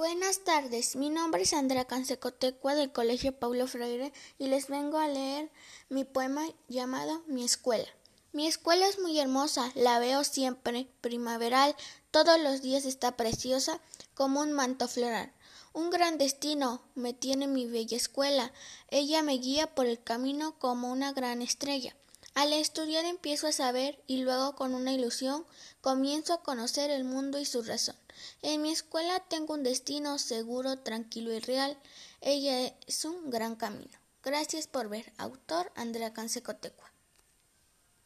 Buenas tardes, mi nombre es Andrea Cansecotecua del Colegio Paulo Freire y les vengo a leer mi poema llamado Mi escuela. Mi escuela es muy hermosa, la veo siempre, primaveral, todos los días está preciosa como un manto floral. Un gran destino me tiene mi bella escuela, ella me guía por el camino como una gran estrella. Al estudiar empiezo a saber y luego con una ilusión comienzo a conocer el mundo y su razón. En mi escuela tengo un destino seguro, tranquilo y real. Ella es un gran camino. Gracias por ver. Autor Andrea Cansecotecua.